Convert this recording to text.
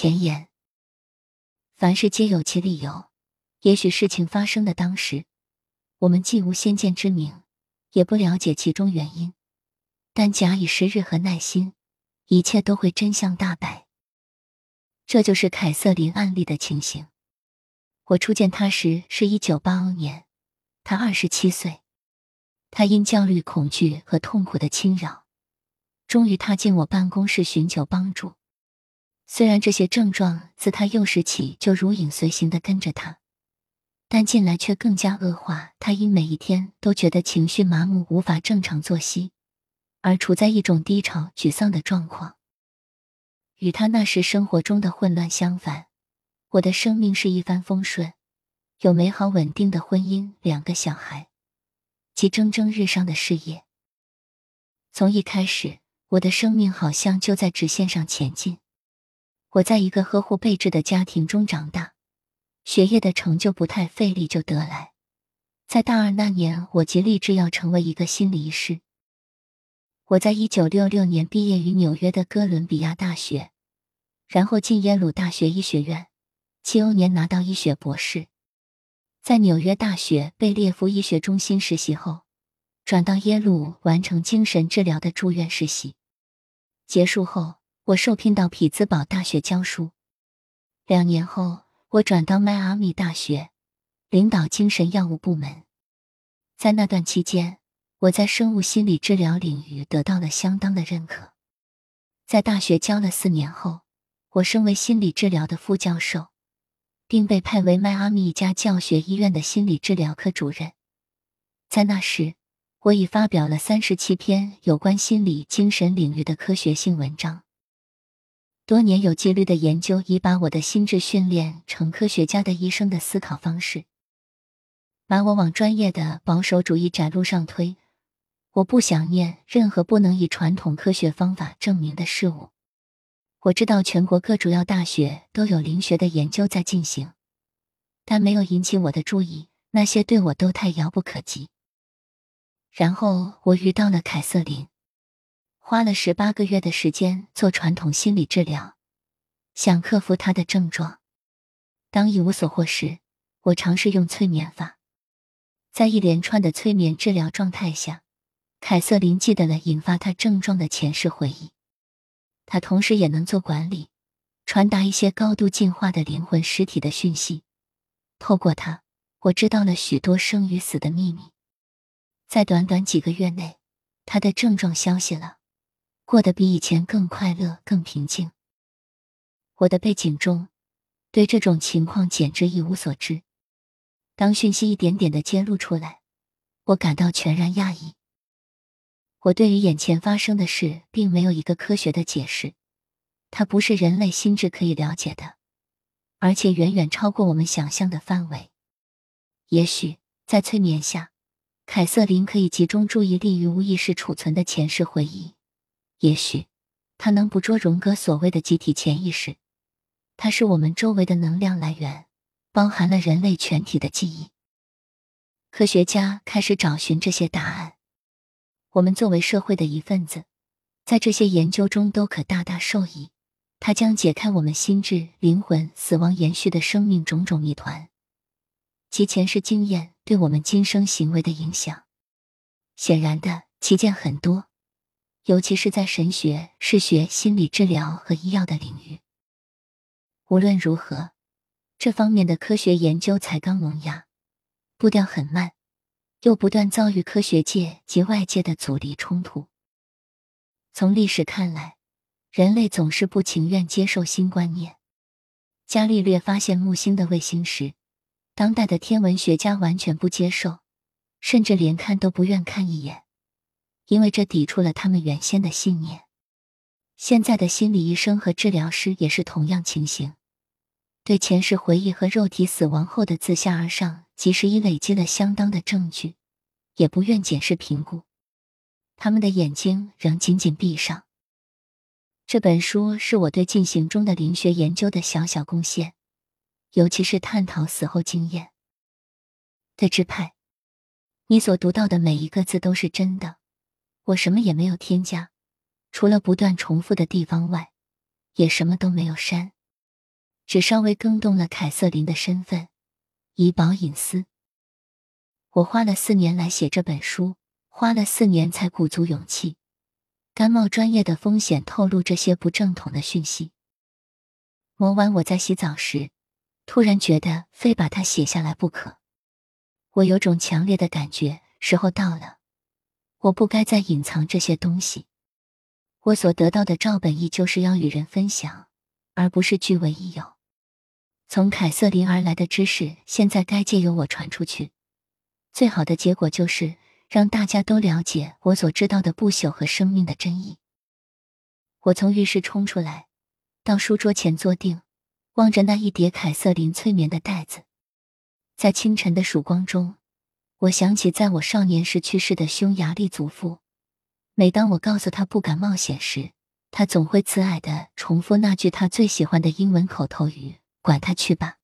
前言：凡事皆有其理由。也许事情发生的当时，我们既无先见之明，也不了解其中原因。但假以时日和耐心，一切都会真相大白。这就是凯瑟琳案例的情形。我初见他时是一九八二年，他二十七岁。他因焦虑、恐惧和痛苦的侵扰，终于踏进我办公室寻求帮助。虽然这些症状自他幼时起就如影随形的跟着他，但近来却更加恶化。他因每一天都觉得情绪麻木，无法正常作息，而处在一种低潮、沮丧的状况。与他那时生活中的混乱相反，我的生命是一帆风顺，有美好稳定的婚姻，两个小孩。及蒸蒸日上的事业。从一开始，我的生命好像就在直线上前进。我在一个呵护备至的家庭中长大，学业的成就不太费力就得来。在大二那年，我即立志要成为一个心理医师。我在一九六六年毕业于纽约的哥伦比亚大学，然后进耶鲁大学医学院，七欧年拿到医学博士。在纽约大学贝列夫医学中心实习后，转到耶鲁完成精神治疗的住院实习。结束后，我受聘到匹兹堡大学教书。两年后，我转到迈阿密大学，领导精神药物部门。在那段期间，我在生物心理治疗领域得到了相当的认可。在大学教了四年后，我升为心理治疗的副教授。并被派为迈阿密一家教学医院的心理治疗科主任。在那时，我已发表了三十七篇有关心理精神领域的科学性文章。多年有纪律的研究已把我的心智训练成科学家的医生的思考方式，把我往专业的保守主义窄路上推。我不想念任何不能以传统科学方法证明的事物。我知道全国各主要大学都有灵学的研究在进行，但没有引起我的注意。那些对我都太遥不可及。然后我遇到了凯瑟琳，花了十八个月的时间做传统心理治疗，想克服他的症状。当一无所获时，我尝试用催眠法。在一连串的催眠治疗状态下，凯瑟琳记得了引发她症状的前世回忆。他同时也能做管理，传达一些高度进化的灵魂实体的讯息。透过他，我知道了许多生与死的秘密。在短短几个月内，他的症状消息了，过得比以前更快乐、更平静。我的背景中，对这种情况简直一无所知。当讯息一点点的揭露出来，我感到全然讶异。我对于眼前发生的事，并没有一个科学的解释，它不是人类心智可以了解的，而且远远超过我们想象的范围。也许在催眠下，凯瑟琳可以集中注意力于无意识储存的前世回忆；也许他能捕捉荣格所谓的集体潜意识，它是我们周围的能量来源，包含了人类全体的记忆。科学家开始找寻这些答案。我们作为社会的一份子，在这些研究中都可大大受益。它将解开我们心智、灵魂、死亡延续的生命种种谜团，其前世经验对我们今生行为的影响。显然的，其见很多，尤其是在神学、视学、心理治疗和医药的领域。无论如何，这方面的科学研究才刚萌芽，步调很慢。又不断遭遇科学界及外界的阻力冲突。从历史看来，人类总是不情愿接受新观念。伽利略发现木星的卫星时，当代的天文学家完全不接受，甚至连看都不愿看一眼，因为这抵触了他们原先的信念。现在的心理医生和治疗师也是同样情形，对前世回忆和肉体死亡后的自下而上。即使已累积了相当的证据，也不愿检视评估，他们的眼睛仍紧紧闭上。这本书是我对进行中的灵学研究的小小贡献，尤其是探讨死后经验的支派。你所读到的每一个字都是真的，我什么也没有添加，除了不断重复的地方外，也什么都没有删。只稍微更动了凯瑟琳的身份，以保隐私。我花了四年来写这本书，花了四年才鼓足勇气，甘冒专业的风险透露这些不正统的讯息。某晚我在洗澡时，突然觉得非把它写下来不可。我有种强烈的感觉，时候到了，我不该再隐藏这些东西。我所得到的照本意就是要与人分享，而不是据为己有。从凯瑟琳而来的知识，现在该借由我传出去。最好的结果就是让大家都了解我所知道的不朽和生命的真意。我从浴室冲出来，到书桌前坐定，望着那一叠凯瑟琳催眠的袋子。在清晨的曙光中，我想起在我少年时去世的匈牙利祖父。每当我告诉他不敢冒险时，他总会慈爱的重复那句他最喜欢的英文口头语。管他去吧。